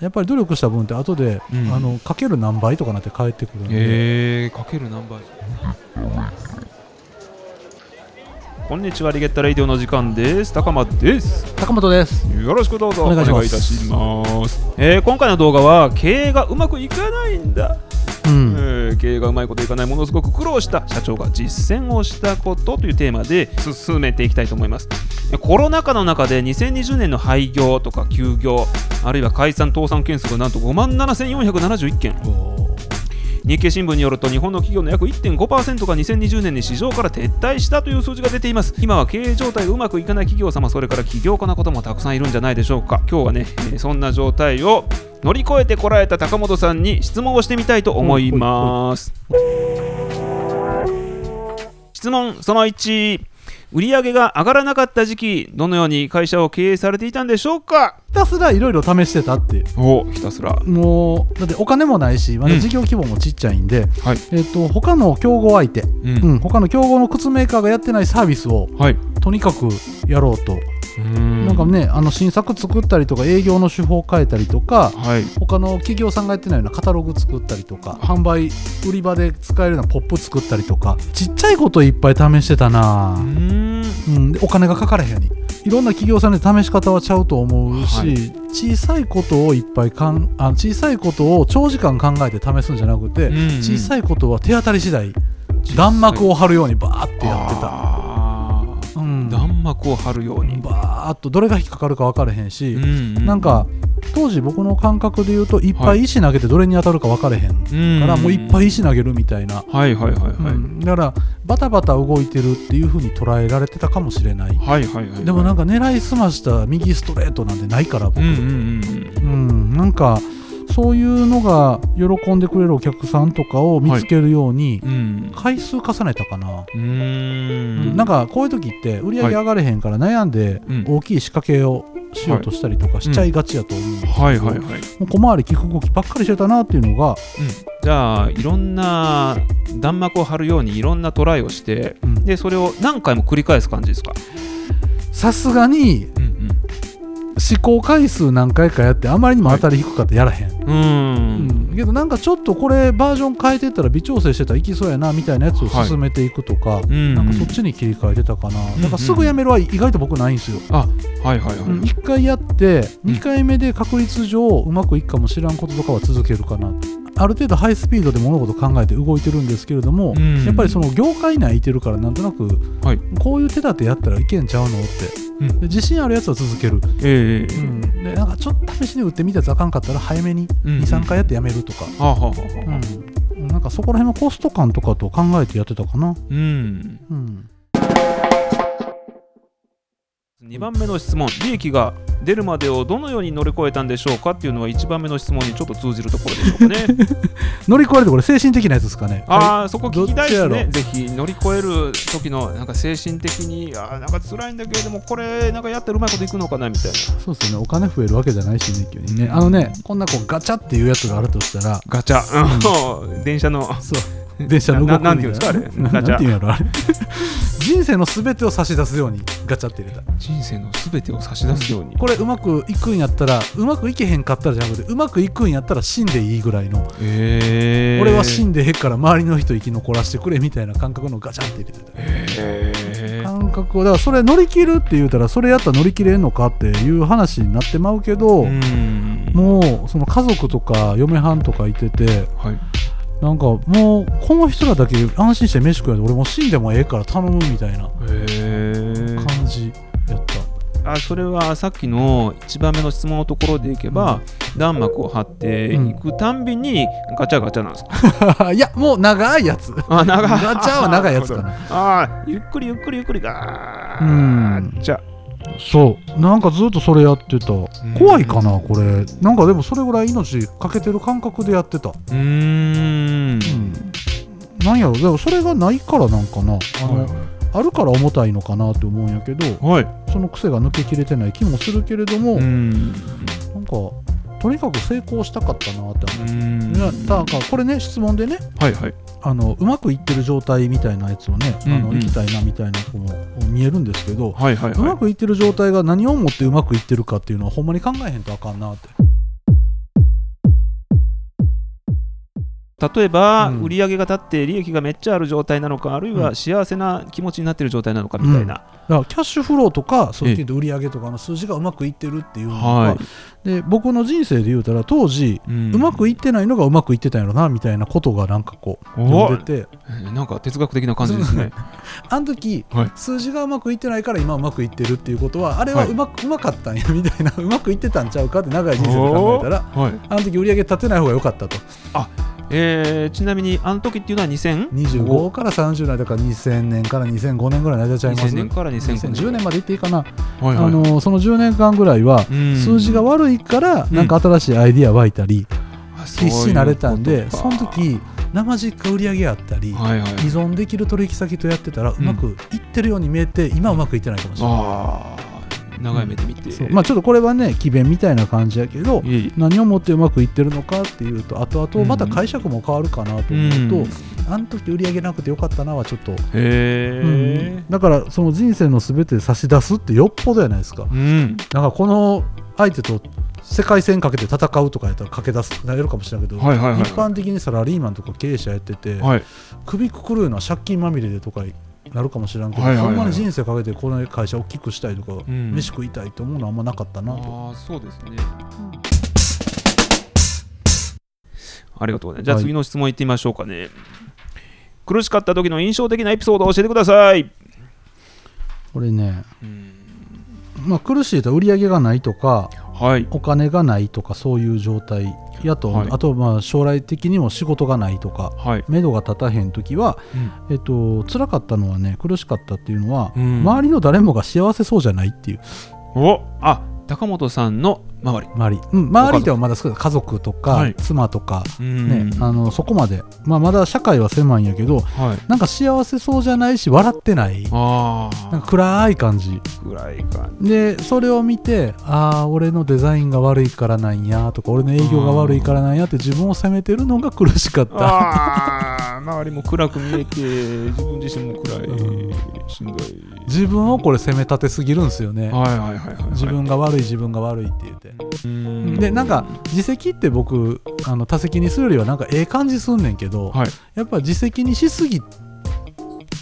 やっぱり努力した分って後で、うん。あのかける何倍とかなって返ってくるんで、へえかける何倍。こんにちはリゲッタレイディオの時間です。高間です。高本です。よろしくどうぞ。お願いします。いたします、えー今回の動画は経営がうまくいかないんだ、うん。えー経営がうまいこといかないものすごく苦労した社長が実践をしたことというテーマで進めていきたいと思います。コロナ禍の中で2020年の廃業とか休業あるいは解散倒産件数がなんと5万7471件。日経新聞によると日本の企業の約1.5%が2020年に市場から撤退したという数字が出ています。今は経営状態がうまくいかない企業様それから起業家の方もたくさんいるんじゃないでしょうか。今日はね、えーそんな状態を乗り越えてこられた高本さんに質問をしてみたいと思います。質問その1売上が上がらなかった時期どのように会社を経営されていたんでしょうか？ひたすらいろいろ試してたっておひたすら。もうだってお金もないしまだ事業規模もちっちゃいんで、はい。えっと他の競合相手、ううんん、他の競合の靴メーカーがやってないサービスをはい。とにかくやろうと、ななんかねあの新作作ったりとか営業の手法を変えたりとかはい。他の企業さんがやってないようなカタログ作ったりとか販売売り場で使えるようなポップ作ったりとかちっちゃいこといっぱい試してたな。う、ん。うん、でお金がかからへんように。いろんな企業さんで試し方はちゃうと思うし、はい。小さいことをいっぱいかんあ小さいことを長時間考えて試すんじゃなくて、うんうん。小さいことは手当たり次第弾幕を張るようにバーってやってた、うん、弾幕を張るように、バーっとどれが引っかかるか分からへんし、うんなんか当時僕の感覚で言うといっぱい石投げてどれに当たるか分かれへんうんからもういっぱい石投げるみたいな、はいはいはいはい、うん。だからバタバタ動いてるっていう風に捉えられてたかもしれない。はいはいはいでもなんかか狙いすました右ストレートなんてないから僕、うんうんうん。うん。なんかそういうのが喜んでくれるお客さんとかを見つけるようにうん。うん回数重ねたかな、うーん。なんかこういう時って売り上げ上がれへんから悩んでうん。大きい仕掛けをしようとしたりとかしちゃいがちやと思うんですけど、はい。はい。はい、もう小回り利く動きばっかりしてたなっていうのが、じゃあいろんな弾幕を張るようにいろんなトライをしてうん。でそれを何回も繰り返す感じですか、さすがにうん試行回数何回かやってあまりにも当たり低かったらやらへん、うん、うーん。けどなんかちょっとこれバージョン変えてったら微調整してたらいきそうやなみたいなやつを進めていくとか、うん。なんかそっちに切り替えてたかな、ん。だからすぐやめるは意外と僕ないんですよ、あはいはいはい、うん、1回やってうん。2回目で確率上うまくいくかもしらんこととかは続けるかな。ある程度ハイスピードで物事考えて動いてるんですけれども、うん。やっぱりその業界内いてるからなんとなくはい。こういう手立てやったらいけんちゃうのって、うん。で自信あるやつは続ける、ええうん、でなんかちょっと試しに打ってみたやつあかんかったら早めにうん。23回やってやめるとか、なんかそこら辺のコスト感とかと考えてやってたかな、うん。うん、2番目の質問。利益が出るまでをどのように乗り越えたんでしょうかっていうのは1番目の質問にちょっと通じるところでしょうかね。乗り越えるってこれ精神的なやつですかね。ああそこ聞きたいですね。ぜひ乗り越える時のなんか精神的にあーなんか辛いんだけれどもこれなんかやったらうまいこといくのかなみたいな。そうですよね。お金増えるわけじゃないしね急にね、うんあのねこんなこうガチャっていうやつがあるとしたら。ガチャ、うん、電車の。そう 電車の動くななんていうんですかあれ。なガチャなんていうんやろあれ。人生の全てを差し出すようにガチャって入れた。人生の全てを差し出すように、これうまくいくんやったらうまくいけへんかったらじゃなくてうまくいくんやったら死んでいいぐらいの、えー、俺は死んでへんから周りの人生き残らせてくれみたいな感覚のガチャって入れてた。えー、感覚をだからそれ乗り切るって言うたらそれやったら乗り切れんのかっていう話になってまうけど、うん。もうその家族とか嫁はんとかいててはいなんかもうこの人らだけ安心して飯食えて俺もう死んでもええから頼むみたいなえー、感じやった、あそれはさっきの1番目の質問のところでいけば、弾幕を張っていくたんびにガチャガチャなんですか、いやもう長いやつ。あ長い。ガチャは長いやつかな。ああゆっくりゆっくりゆっくり。ガうん。ーじゃそう。なんかずっとそれやってた。怖いかなこれ。なんかでもそれぐらい命かけてる感覚でやってた。うーん。なんやろ。でもそれがないからなんかな。あの、あるから重たいのかなって思うんやけどはい。その癖が抜けきれてない気もするけれども、うんなんかとにかく成功したかったなって思う。うん。いやなんかこれね質問でねはいはい。あのうまくいってる状態みたいなやつをね、あうんうん。の行きたいなみたいなのも見えるんですけど、はいはいうはい。まくいってる状態が何をもってうまくいってるかっていうのはほんまに考えへんとあかんなって例えば、うん。売り上げが立って利益がめっちゃある状態なのかあるいうはん。幸せな気持ちになってる状態なのかみたいな、だからキャッシュフローとかそうええいう売り上げとかの数字がうまくいってるっていうのが、はい。で僕の人生で言うたら当時、ううんまくいってないのがうまくいってたんやろなみたいなことがなんかこうお読んでて。えーなんか哲学的な感じですね。あの時、はい。数字がうまくいってないから今うまくいってるっていうことはあれははい。うま,、うまかったんやみたいな。うまくいってたんちゃうかって長い人生で考えたらはい。あの時売り上げ立てない方が良かったとえーちなみにあの時っていうのは2000 25から30年だから2000年から2005年ぐらいの間ちゃいます？2000年から2005 2010年。までいっていいかな、はいはい。あのその10年間ぐらいはうん。数字が悪いからうんなんか新しいアイディア湧いたりういう必死になれたんでその時生実家売り上げあったり依はいはい。存できる取引先とやってたらうまくいってるように見えて今はうまくいってないかもしれない長い目で見て、そう。まあちょっとこれはね詭弁みたいな感じやけど何をもってうまくいってるのかっていうと後々また解釈も変わるかなと思うと、うん。あの時売り上げなくてよかったなはちょっと、うん。だからその人生の全て差し出すってよっぽどやないですか。うん。なんかこの相手と世界戦かけて戦うとかやったら駆け出すなれるかもしれないけど、はいはいはい一般的にサラリーマンとか経営者やってて、はい。首くくるのは借金まみれでとかなるかもしれんけど、はいはいはい。ほんまに人生かけてこの会社を大きくしたいとか、ん。飯食いたいと思うのはあんまなかったなと。ああそうですね。ありがとうございます。じゃあはい次の質問いってみましょうかね、苦しかった時の印象的なエピソードを教えてください。これね、うん。まあ、苦しいと売り上げがないとかはい。お金がないとかそういう状態やと、はい。あとまあ将来的にも仕事がないとかはい、目処が立たへん時は、うん。えっと辛かったのはね苦しかったっていうのは、うん。周りの誰もが幸せそうじゃないっていう。おあ高本さんの周り。周り、うん、周りではまだ少ない。家族とか、はい。妻とか、うん。ねあのそこまで、まあ、まだ社会は狭いんやけどはい。なんか幸せそうじゃないし笑ってない。あなんか暗い感じ。あ暗い感でそれを見てああ俺のデザインが悪いからなんやとか俺の営業が悪いからなんやって自分を責めてるのが苦しかった周りも暗く見えて自分自身も暗い、うん。しんどい。自分をこれ責め立てすぎるんですよね。はいはいはいはい自分が悪い自分が悪いって言って。うん。でなんか自責って僕あの多責にするよりはなんかええ感じすんねんけど、はい。やっぱ自責にしすぎ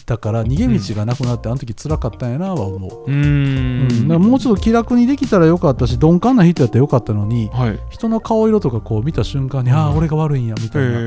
たから逃げ道がなくなってあの時辛かったんやなは思う、うーうん。んだからもうちょっと気楽にできたらよかったし鈍感な人やったらよかったのにはい。人の顔色とかこう見た瞬間に、ああ俺が悪いんやみたいな、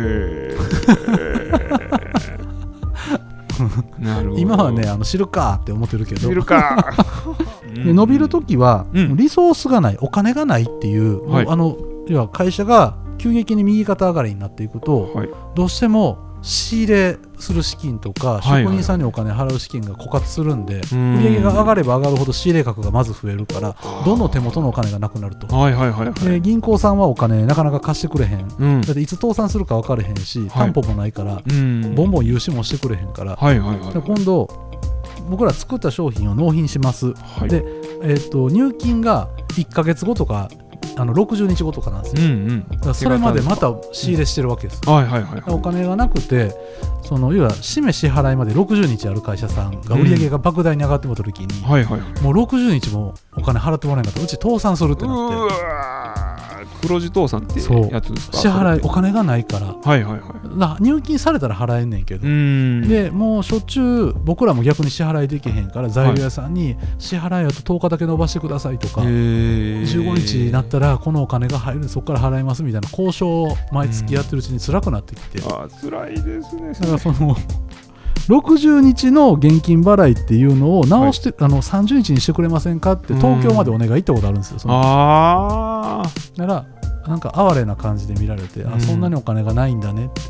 今はねあの知るかって思ってるけど。いるか。で伸びる時は、うん。リソースがないお金がないっていう、はい。もうあの要は会社が急激に右肩上がりになっていくと、はい。どうしても仕入れする資金とか、職人さんにお金払う資金が枯渇するんで、ん。売り上げが上がれば上がるほど仕入れ額がまず増えるからどんどん手元のお金がなくなると。はいはいはいはい。で銀行さんはお金なかなか貸してくれへん。うん。だっていつ倒産するか分かれへんし担保もないから、うん。ボンボン融資もしてくれへんから、はいはいはい。で今度僕ら作った商品を納品します、はい。で、えー、と入金が1ヶ月後とかあの60日後とかなんですよ、うんうん。それまでまた仕入れしてるわけです、お金がなくてその要は締め支払いまで60日ある会社さんが売り上げが莫大に上がってもた時に、もう60日もお金払ってもらえなかったらうち倒産するってうなって黒字倒産ってやつですか？支払いお金がないから。はいはいはい。な入金されたら払えんねんけど、ん。でもうしょっちゅう僕らも逆に支払いできへんから材料屋さんに支払いやと10日だけ伸ばしてくださいとか、15 15日になったらこのお金が入るんでそこから払いますみたいな交渉を毎月やってるうちに辛くなってきて、だあー辛いですね。からその60日の現金払いっていうのを直して、あの30日にしてくれませんかって東京までお願い行ったことあるんですよ。そのあーだからなんか哀れな感じで見られて、うん。あそんなにお金がないんだねって、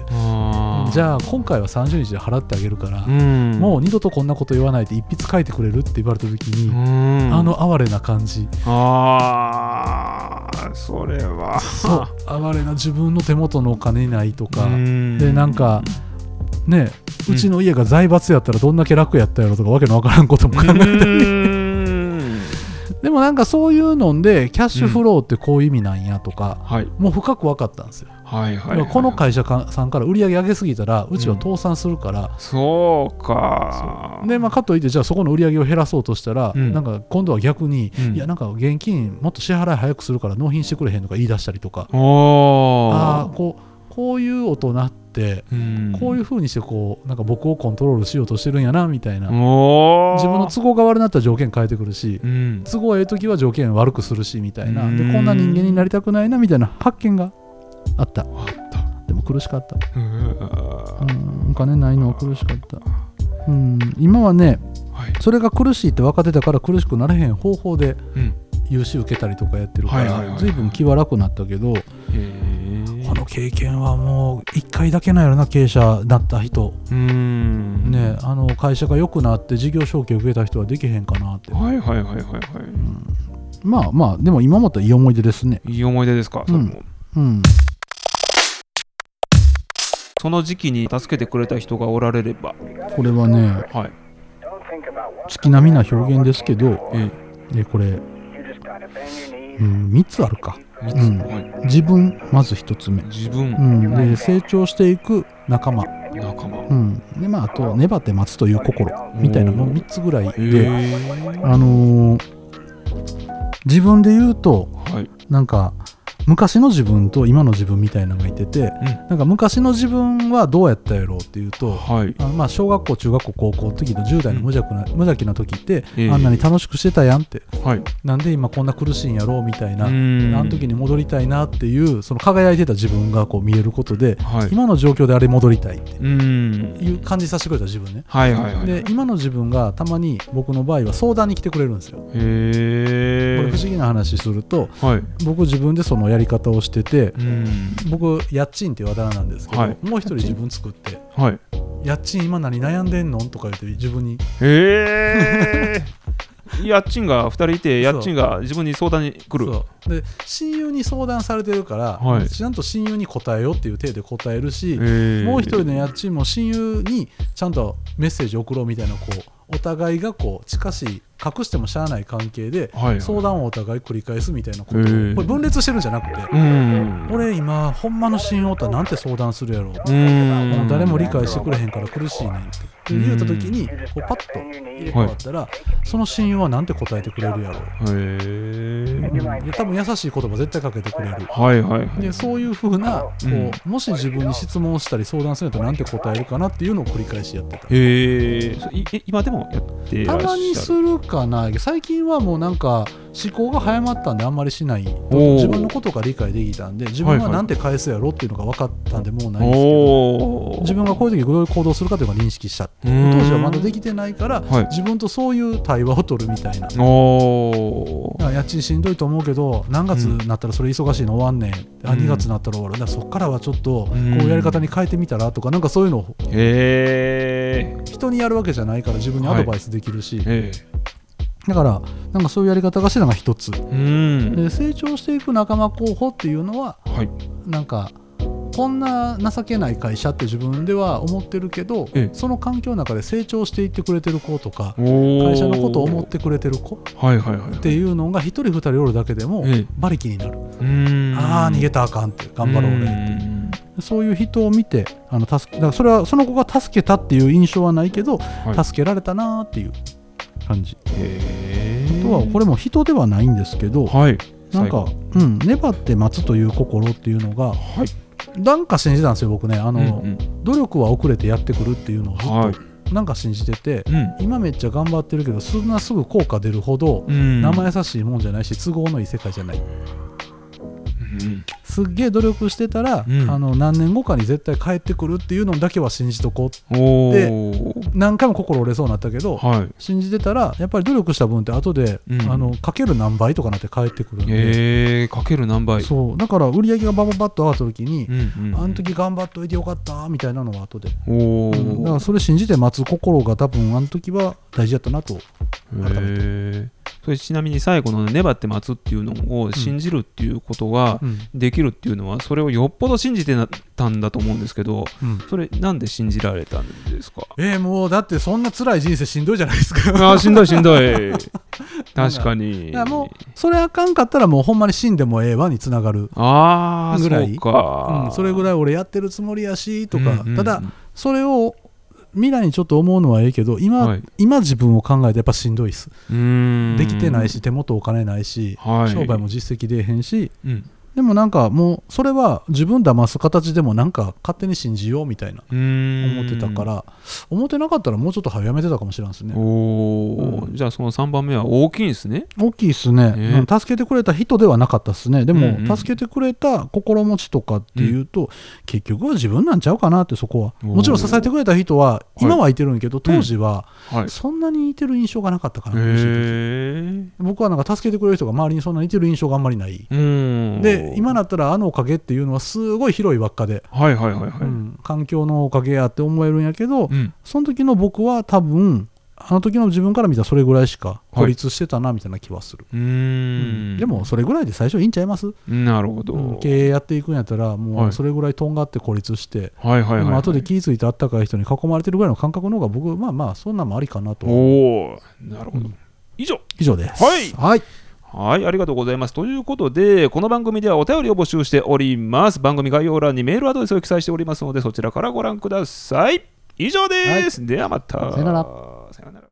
じゃあ今回は30日で払ってあげるから、うん。もう二度とこんなこと言わないで一筆書いてくれるって言われた時に、うん。あの哀れな感じ。あーそれは。そう。哀れな自分の手元のお金ないとか、うん。でなんかねうちの家が財閥やったらどんだけ楽やったやろとかわけのわからんことも考えたり、うんでもなんかそういうのでキャッシュフローってこういう意味なんやとか、はい。もう深く分かったんですよ、はいはいはい。この会社かさんから売り上げ上げすぎたらうちは倒産するから、そうか。でまあ、かといってじゃあそこの売り上げを減らそうとしたら、うん。なんか今度は逆に、うん。いやなんか現金もっと支払い早くするから納品してくれへんとか言い出したりとか、ああこうこういう大人ってうん。こういう風にしてこうなんか僕をコントロールしようとしてるんやなみたいな。自分の都合が悪くなったら条件変えてくるしうん。都合がええ時は条件悪くするしみたいな。うん。でこんな人間になりたくないなみたいな発見があった。あった。でも苦しかった。お金ないのは苦しかった。うん。今はねはい。それが苦しいって分かってたから苦しくなれへん方法でうん。融資受けたりとかやってるかはいはいはいはい。ら随分気は楽になったけど経験はもう1回だけなんやろな経営者だった人。うん。ねあの会社が良くなって事業承継受けた人はできへんかなって、はいはいはいはいはい。まあまあでも今もったらいい思い出ですね。いい思い出ですか、それも。うん。その時期に助けてくれた人がおられれば。これはねはい。月並みな表現ですけどえでこれ、うん、3つあるか。うん。はい、自分まず1つ目、自分、うん、で成長していく仲間、仲間。うん。でまあ、あと粘って待つという心。みたいなもう3つぐらいへで、えあのー自分で言うとはい。なんか昔の自分と今の自分みたいなのがいてて、なんか昔の自分はどうやったやろうっていうと、はい。あのまあ小学校中学校高校の時の10代の無邪気な,、無邪気な時って、ええ。あんなに楽しくしてたやんって。はい。なんで今こんな苦しいんやろうみたいな、あん。の時に戻りたいなっていうその輝いてた自分がこう見えることで、はい。今の状況であれ戻りたいって。うん。いう感じさせてくれた自分ね。はいはいはい。で今の自分がたまに僕の場合は相談に来てくれるんですよ。へえ。これ不思議な話するとはい。僕自分でそのやり方をしててうん。僕家賃っていうあだ名なんですけど、はい。もう一人自分作ってはい。家賃今何悩んでんの？とか言って自分にへえ家賃が2人いて家賃が自分に相談に来る。で親友に相談されてるから、はい。ちゃんと親友に答えようっていう体で答えるし、もう一人の家賃も親友にちゃんとメッセージ送ろうみたいなこうお互いがこう近しい隠してもしゃあない関係ではいはい。相談をお互い繰り返すみたいなことこれ分裂してるんじゃなくてうん俺今ほんまの親友おったらなんて相談するやろう。うんもう誰も理解してくれへんから苦しいねんって言うた時にこうパッと入れ替わったら、その親友はなんて答えてくれるやろう、うん。で多分優しい言葉絶対かけてくれる。はいはいはい。でそういうふうなこう、うんもし自分に質問したり相談するとなんて答えるかなっていうのを繰り返しやってた。へ今でもやってらたっしゃる？まにするかな最近はもうなんか思考が早まったんであんまりしない。自分のことが理解できたんで自分はいはい。はなんて返すやろっていうのが分かったんでもうないんですけど自分がこういう時どういう行動するかというのが認識した当うん。時はまだできてないから、はい。自分とそういう対話を取るみたいな。家賃しんどいと思うけど何月になったらそれ忙しいの終わんねん、あうん。2月になったら終わるだ。そっからはちょっとこううん。いうやり方に変えてみたらとかなんかそういうのを人にやるわけじゃないから自分にアドバイスできるし、えだからなんかそういうやり方がしてたのが一つ。で成長していく仲間候補っていうのははい。なんかこんな情けない会社って自分では思ってるけど、ええ。その環境の中で成長していってくれてる子とか会会社のことを思ってくれてる子はいはいはいっていうのが一人二人おるだけでもええ。馬力になる、うん。ああ逃げたらあかんって頑張ろうう俺ん。そういう人を見てあの助けだからそれはその子が助けたっていう印象はないけど、はい。助けられたなーっていう感じ。あとはこれも人ではないんですけど、はい。なんか、うん、粘って待つという心っていうのがはい。なんか信じてたんですよ僕ね。あの、うん努力は遅れてやってくるっていうのをずっと、はい。なんか信じててうん。今めっちゃ頑張ってるけどそんなすぐ効果出るほどうん。生優しいもんじゃないし都合のいい世界じゃない。うんすっげえ努力してたら、うん。あの何年後かに絶対帰ってくるっていうのだけは信じとこうおでお何回も心折れそうになったけど、はい。信じてたらやっぱり努力した分って後で、うん。あのかける何倍とかなって返ってくるんで、へえかける何倍。そう。だから売り上げがバババッと上がった時に、うんうんあの時頑張っといてよかったみたいなのが後で、おおうん。だからそれ信じて待つ心が多分あの時は大事だったなとへえそれちなみに最後の粘って待つっていうのを信じるっていうことがうん。できるっていうのはそれをよっぽど信じてたんだと思うんですけどうん。それなんで信じられたんですか？えーもうだってそんな辛い人生しんどいじゃないですか。あーしんどいしんどい。確かに。いやもうそれあかんかったらもうほんまに死んでもええわにつながる、ああぐらい。そうん、それぐらい俺やってるつもりやしとか、うんうんうん。ただそれを未来にちょっと思うのはええけど今,、はい。今自分を考えてやっぱしんどいっす。できてないし手元お金ないし、はい。商売も実績出えへんしうんでもなんかもうそれは自分騙す形でもなんか勝手に信じようみたいなうーん。思ってたから思ってなかったらもうちょっと早やめてたかもしれないですね。おお、うん。じゃあその3番目は大きいんですね。大きいですね、ええうん助けてくれた人ではなかったですね。でも、うんうん。助けてくれた心持ちとかっていうと、結局は自分なんちゃうかなってそこは。もちろん支えてくれた人は今はいてるんやけど、当時ははい。そんなにいてる印象がなかったかな、へえ僕はなんか助けてくれる人が周りにそんなにいてる印象があんまりない、うんで今だったらあのおかげっていうのはすごい広い輪っかで、はいはいはいはい、うん環境のおかげやって思えるんやけど、うん。その時の僕は多分あの時の自分から見たらそれぐらいしか孤立してたなみたいな気はする、うーん。でもそれぐらいで最初いいんちゃいます、なるほど、うん。経営やっていくんやったらもはい。うそれぐらいとんがって孤立して、はいはいはい、はい、でも後で気付いてあったかい人に囲まれてるぐらいの感覚の方が僕まあまあそんなんもありかなと。おおなるほど、うん。以上。以上です。はい。はいはい、ありがとうございます。ということで、この番組ではお便りを募集しております。番組概要欄にメールアドレスを記載しておりますので、そちらからご覧ください。以上です。ではまた。さよならさよなら。